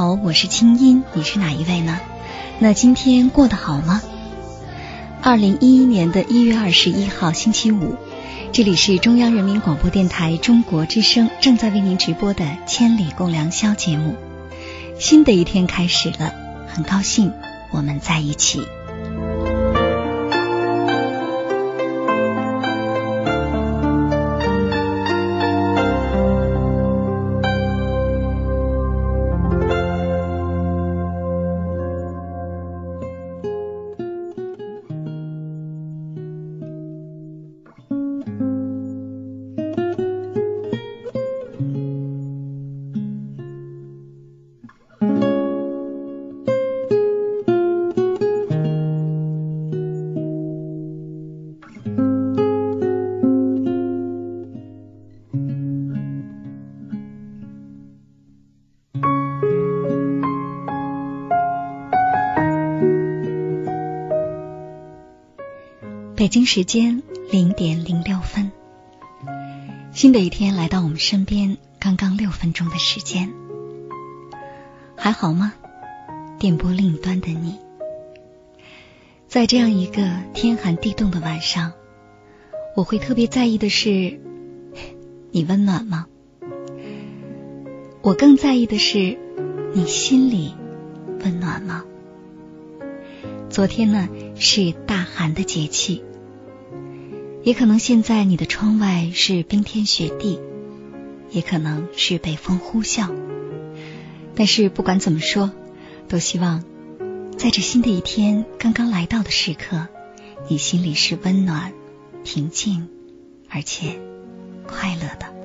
好我是清音，你是哪一位呢？那今天过得好吗？二零一一年的一月二十一号星期五，这里是中央人民广播电台中国之声正在为您直播的《千里共良宵》节目。新的一天开始了，很高兴我们在一起。北京时间零点零六分，新的一天来到我们身边，刚刚六分钟的时间，还好吗？电波另一端的你，在这样一个天寒地冻的晚上，我会特别在意的是，你温暖吗？我更在意的是，你心里温暖吗？昨天呢，是大寒的节气。也可能现在你的窗外是冰天雪地，也可能是北风呼啸。但是不管怎么说，都希望在这新的一天刚刚来到的时刻，你心里是温暖、平静，而且快乐的。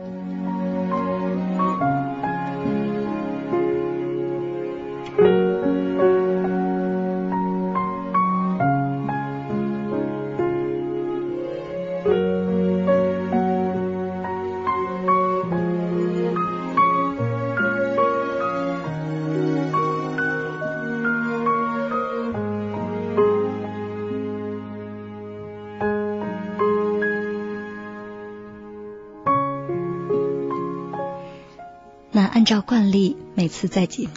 那按照惯例，每次在节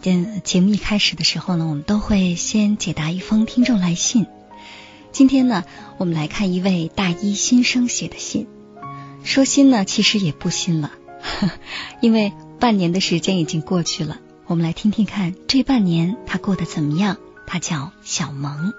节目一开始的时候呢，我们都会先解答一封听众来信。今天呢，我们来看一位大一新生写的信。说新呢，其实也不新了，因为半年的时间已经过去了。我们来听听看，这半年他过得怎么样？他叫小萌。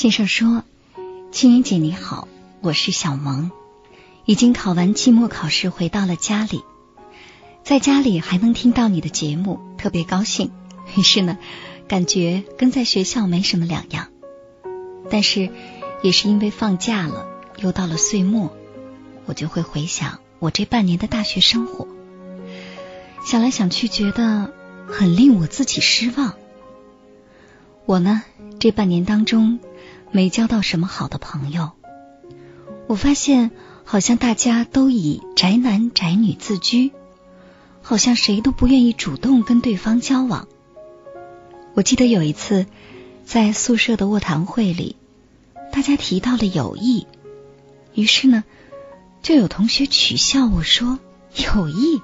先生说：“青云姐你好，我是小萌，已经考完期末考试，回到了家里，在家里还能听到你的节目，特别高兴。于是呢，感觉跟在学校没什么两样。但是也是因为放假了，又到了岁末，我就会回想我这半年的大学生活，想来想去，觉得很令我自己失望。我呢，这半年当中。”没交到什么好的朋友，我发现好像大家都以宅男宅女自居，好像谁都不愿意主动跟对方交往。我记得有一次在宿舍的卧谈会里，大家提到了友谊，于是呢，就有同学取笑我说：“友谊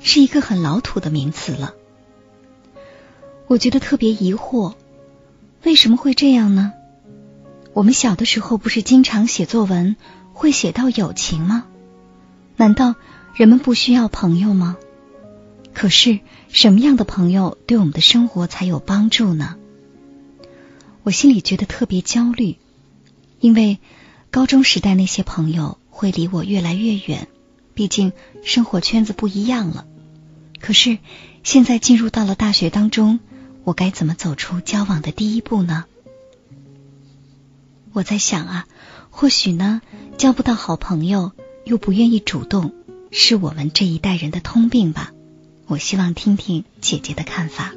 是一个很老土的名词了。”我觉得特别疑惑，为什么会这样呢？我们小的时候不是经常写作文会写到友情吗？难道人们不需要朋友吗？可是什么样的朋友对我们的生活才有帮助呢？我心里觉得特别焦虑，因为高中时代那些朋友会离我越来越远，毕竟生活圈子不一样了。可是现在进入到了大学当中，我该怎么走出交往的第一步呢？我在想啊，或许呢，交不到好朋友，又不愿意主动，是我们这一代人的通病吧。我希望听听姐姐的看法。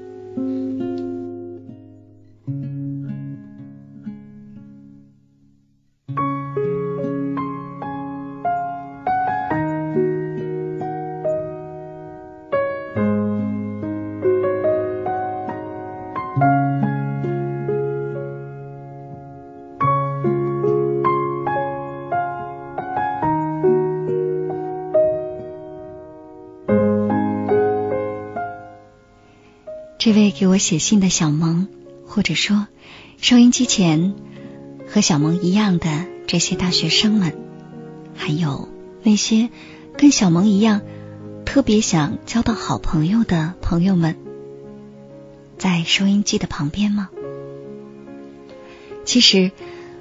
这位给我写信的小萌，或者说收音机前和小萌一样的这些大学生们，还有那些跟小萌一样特别想交到好朋友的朋友们，在收音机的旁边吗？其实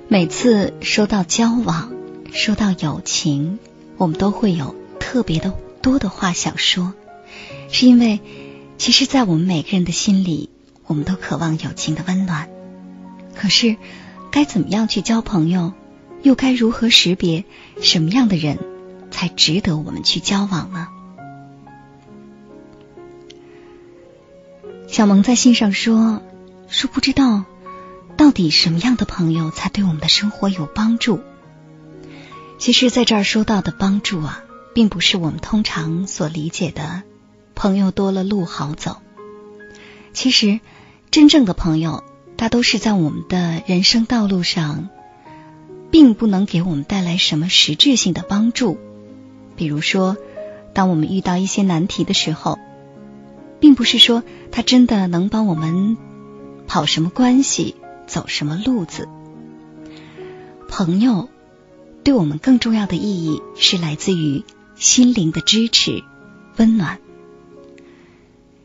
每次说到交往，说到友情，我们都会有特别的多的话想说，是因为。其实，在我们每个人的心里，我们都渴望友情的温暖。可是，该怎么样去交朋友？又该如何识别什么样的人才值得我们去交往呢？小萌在信上说：“说不知道到底什么样的朋友才对我们的生活有帮助。”其实，在这儿说到的帮助啊，并不是我们通常所理解的。朋友多了，路好走。其实，真正的朋友大都是在我们的人生道路上，并不能给我们带来什么实质性的帮助。比如说，当我们遇到一些难题的时候，并不是说他真的能帮我们跑什么关系、走什么路子。朋友对我们更重要的意义是来自于心灵的支持、温暖。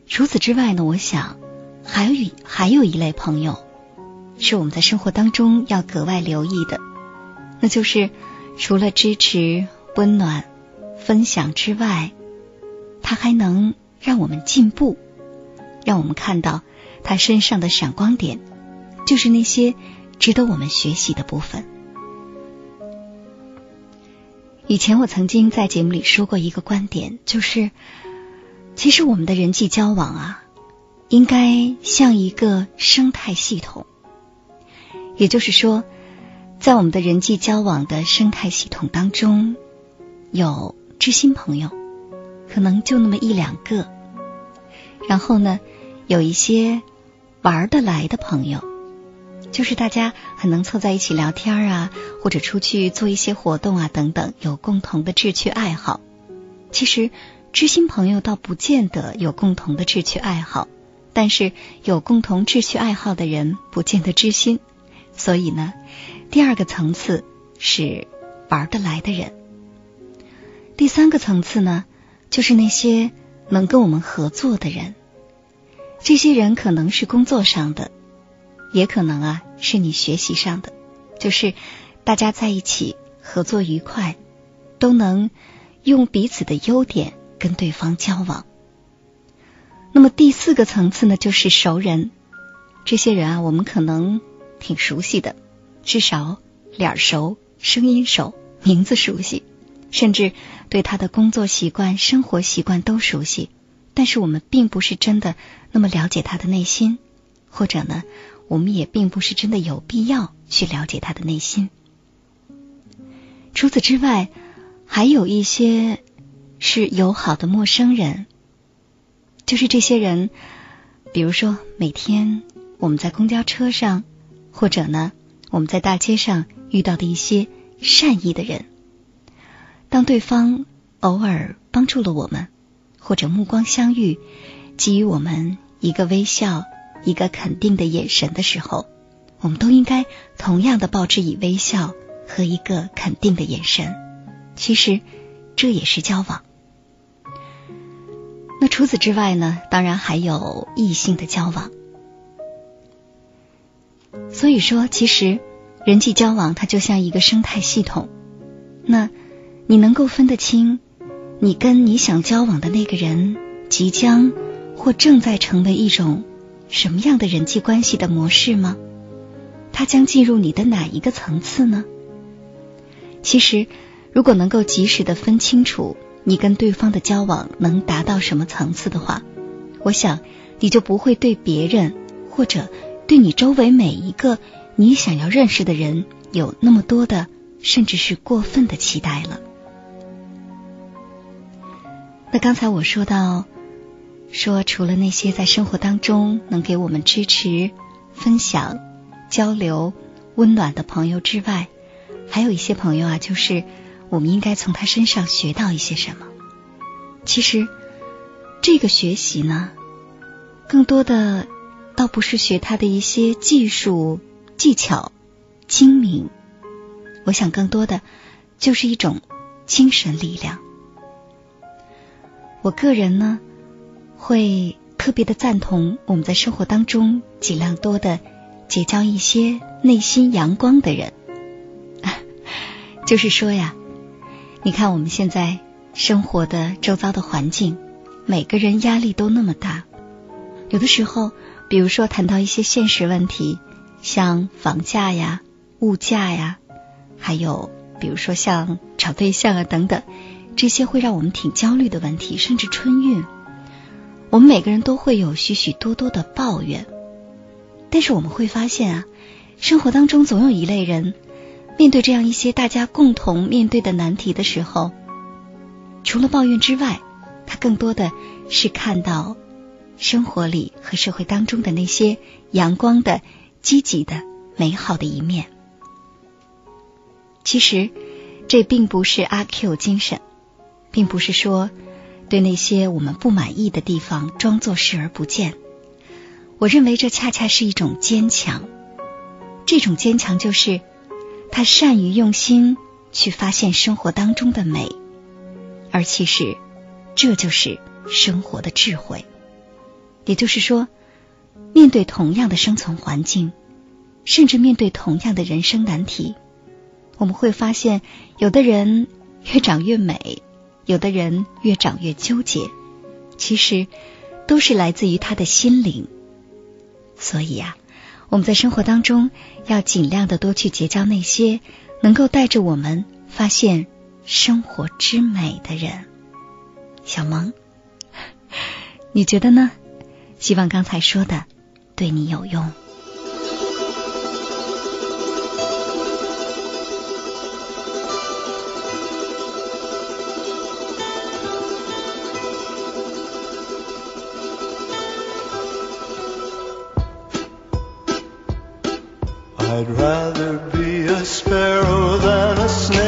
除此之外呢，我想还有一还有一类朋友是我们在生活当中要格外留意的，那就是除了支持、温暖、分享之外，他还能让我们进步，让我们看到他身上的闪光点，就是那些值得我们学习的部分。以前我曾经在节目里说过一个观点，就是。其实我们的人际交往啊，应该像一个生态系统。也就是说，在我们的人际交往的生态系统当中，有知心朋友，可能就那么一两个。然后呢，有一些玩得来的朋友，就是大家很能凑在一起聊天啊，或者出去做一些活动啊等等，有共同的志趣爱好。其实知心朋友倒不见得有共同的志趣爱好，但是有共同志趣爱好的人不见得知心。所以呢，第二个层次是玩得来的人。第三个层次呢，就是那些能跟我们合作的人。这些人可能是工作上的，也可能啊是你学习上的，就是大家在一起合作愉快，都能用彼此的优点跟对方交往。那么第四个层次呢，就是熟人。这些人啊，我们可能挺熟悉的，至少脸熟、声音熟、名字熟悉。甚至对他的工作习惯、生活习惯都熟悉，但是我们并不是真的那么了解他的内心，或者呢，我们也并不是真的有必要去了解他的内心。除此之外，还有一些是友好的陌生人，就是这些人，比如说每天我们在公交车上，或者呢我们在大街上遇到的一些善意的人。当对方偶尔帮助了我们，或者目光相遇，给予我们一个微笑、一个肯定的眼神的时候，我们都应该同样的报之以微笑和一个肯定的眼神。其实这也是交往。除此之外呢？当然还有异性的交往。所以说，其实人际交往它就像一个生态系统。那。你能够分得清，你跟你想交往的那个人即将或正在成为一种什么样的人际关系的模式吗？他将进入你的哪一个层次呢？其实，如果能够及时的分清楚你跟对方的交往能达到什么层次的话，我想你就不会对别人或者对你周围每一个你想要认识的人有那么多的甚至是过分的期待了。那刚才我说到，说除了那些在生活当中能给我们支持、分享、交流、温暖的朋友之外，还有一些朋友啊，就是我们应该从他身上学到一些什么。其实，这个学习呢，更多的倒不是学他的一些技术、技巧、精明，我想更多的就是一种精神力量。我个人呢，会特别的赞同我们在生活当中尽量多的结交一些内心阳光的人。就是说呀，你看我们现在生活的周遭的环境，每个人压力都那么大。有的时候，比如说谈到一些现实问题，像房价呀、物价呀，还有比如说像找对象啊等等。这些会让我们挺焦虑的问题，甚至春运，我们每个人都会有许许多多的抱怨。但是我们会发现啊，生活当中总有一类人，面对这样一些大家共同面对的难题的时候，除了抱怨之外，他更多的是看到生活里和社会当中的那些阳光的、积极的、美好的一面。其实，这并不是阿 Q 精神。并不是说对那些我们不满意的地方装作视而不见，我认为这恰恰是一种坚强。这种坚强就是他善于用心去发现生活当中的美，而其实这就是生活的智慧。也就是说，面对同样的生存环境，甚至面对同样的人生难题，我们会发现，有的人越长越美。有的人越长越纠结，其实都是来自于他的心灵。所以呀，我们在生活当中要尽量的多去结交那些能够带着我们发现生活之美的人。小萌，你觉得呢？希望刚才说的对你有用。I'd rather be a sparrow than a snail.